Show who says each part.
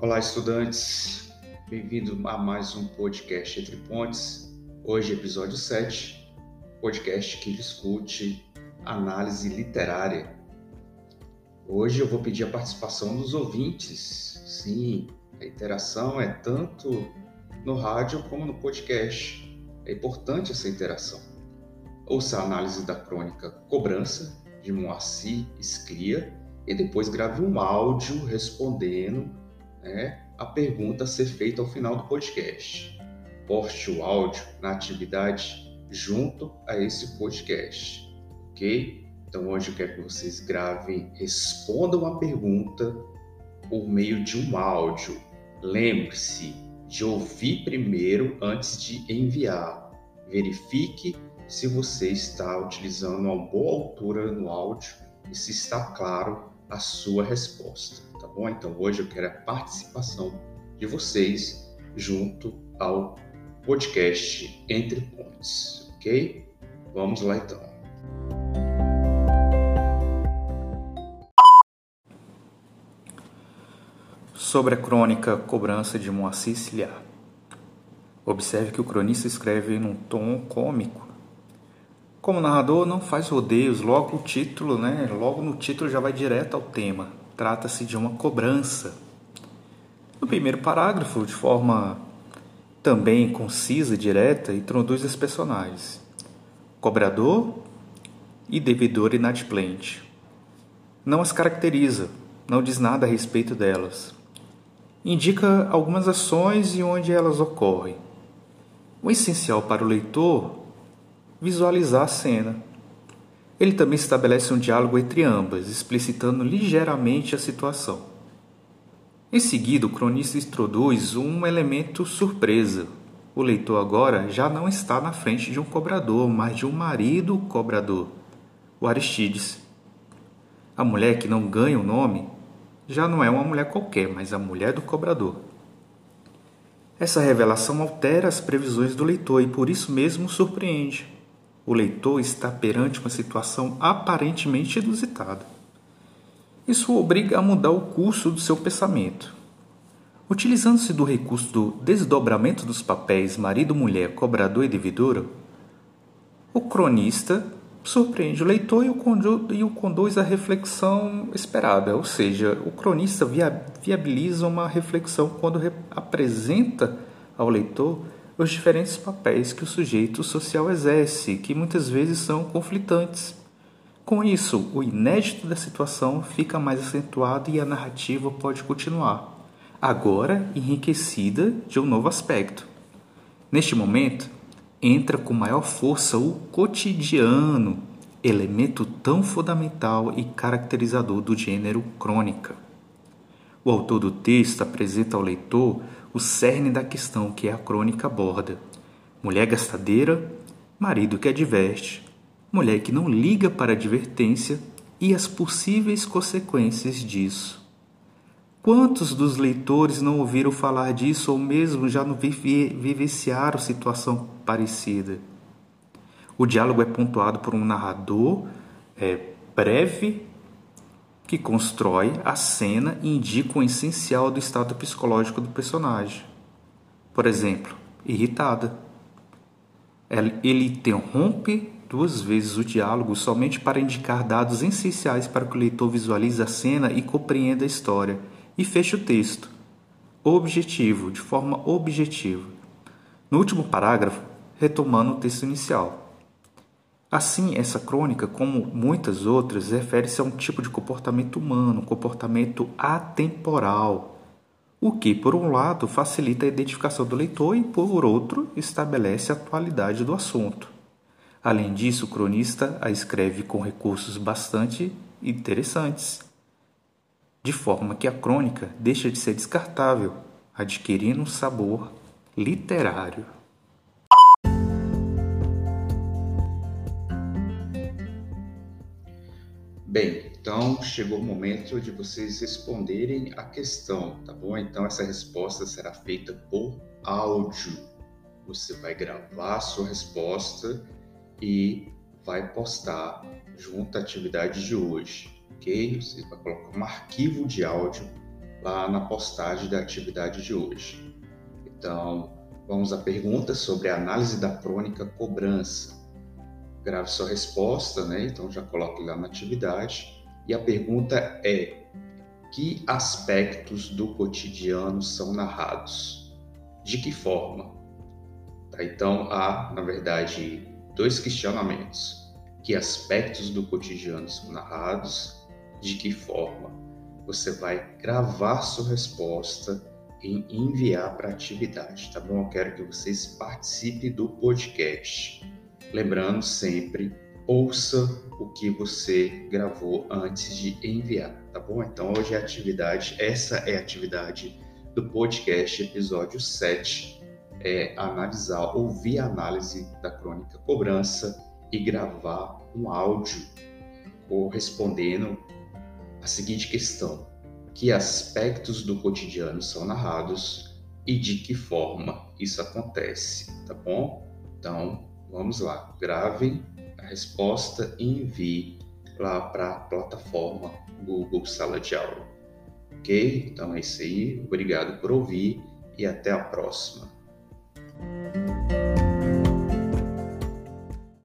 Speaker 1: Olá, estudantes. Bem-vindo a mais um podcast Entre Pontes. Hoje, episódio 7, podcast que discute análise literária. Hoje eu vou pedir a participação dos ouvintes. Sim, a interação é tanto no rádio como no podcast. É importante essa interação. Ouça a análise da crônica Cobrança, de Moacir Esclia, e depois grave um áudio respondendo né, a pergunta a ser feita ao final do podcast. Poste o áudio na atividade junto a esse podcast, ok? Então hoje eu quero que vocês gravem, respondam a pergunta por meio de um áudio. Lembre-se de ouvir primeiro antes de enviar. Verifique se você está utilizando uma boa altura no áudio e se está claro a sua resposta, tá bom? Então hoje eu quero a participação de vocês junto ao podcast Entre Pontes, ok? Vamos lá então.
Speaker 2: Sobre a crônica Cobrança de Moacir Ciliar. Observe que o cronista escreve num tom cômico como narrador, não faz rodeios, logo o título, né? Logo no título já vai direto ao tema. Trata-se de uma cobrança. No primeiro parágrafo, de forma também concisa e direta, introduz os personagens: cobrador e devedor inadimplente. Não as caracteriza, não diz nada a respeito delas. Indica algumas ações e onde elas ocorrem. O essencial para o leitor visualizar a cena. Ele também estabelece um diálogo entre ambas, explicitando ligeiramente a situação. Em seguida, o cronista introduz um elemento surpresa. O leitor agora já não está na frente de um cobrador, mas de um marido cobrador, o Aristides. A mulher que não ganha o nome já não é uma mulher qualquer, mas a mulher do cobrador. Essa revelação altera as previsões do leitor e por isso mesmo surpreende o leitor está perante uma situação aparentemente inusitada. Isso o obriga a mudar o curso do seu pensamento. Utilizando-se do recurso do desdobramento dos papéis marido-mulher, cobrador e devedora, o cronista surpreende o leitor e o, conduz, à reflexão esperada, ou seja, o cronista via, viabiliza uma reflexão quando re, apresenta ao leitor os diferentes papéis que o sujeito social exerce, que muitas vezes são conflitantes. Com isso, o inédito da situação fica mais acentuado e a narrativa pode continuar, agora enriquecida de um novo aspecto. Neste momento, entra com maior força o cotidiano, elemento tão fundamental e caracterizador do gênero crônica. O autor do texto apresenta ao leitor o cerne da questão que é a crônica aborda. Mulher gastadeira, marido que adverte, mulher que não liga para a advertência e as possíveis consequências disso. Quantos dos leitores não ouviram falar disso ou mesmo já não vivenciaram situação parecida? O diálogo é pontuado por um narrador é, breve que constrói a cena e indica o essencial do estado psicológico do personagem. Por exemplo, irritada. Ele interrompe duas vezes o diálogo somente para indicar dados essenciais para que o leitor visualize a cena e compreenda a história, e fecha o texto. Objetivo, de forma objetiva. No último parágrafo, retomando o texto inicial. Assim, essa crônica, como muitas outras, refere-se a um tipo de comportamento humano, um comportamento atemporal, o que, por um lado, facilita a identificação do leitor e, por outro, estabelece a atualidade do assunto. Além disso, o cronista a escreve com recursos bastante interessantes, de forma que a crônica deixa de ser descartável, adquirindo um sabor literário.
Speaker 1: Bem, então chegou o momento de vocês responderem a questão, tá bom? Então essa resposta será feita por áudio. Você vai gravar a sua resposta e vai postar junto à atividade de hoje, ok? Você vai colocar um arquivo de áudio lá na postagem da atividade de hoje. Então, vamos à pergunta sobre a análise da crônica cobrança. Grave sua resposta, né? Então já coloque lá na atividade. E a pergunta é: que aspectos do cotidiano são narrados? De que forma? Tá, então há, na verdade, dois questionamentos. Que aspectos do cotidiano são narrados? De que forma? Você vai gravar sua resposta e enviar para a atividade, tá bom? Eu quero que vocês participem do podcast. Lembrando sempre, ouça o que você gravou antes de enviar, tá bom? Então hoje é a atividade, essa é a atividade do podcast, episódio 7, é analisar, ouvir a análise da crônica cobrança e gravar um áudio correspondendo à seguinte questão: que aspectos do cotidiano são narrados e de que forma isso acontece, tá bom? Então, vamos lá, gravem a resposta e envie lá para a plataforma Google Sala de Aula. Ok? Então é isso aí. Obrigado por ouvir e até a próxima.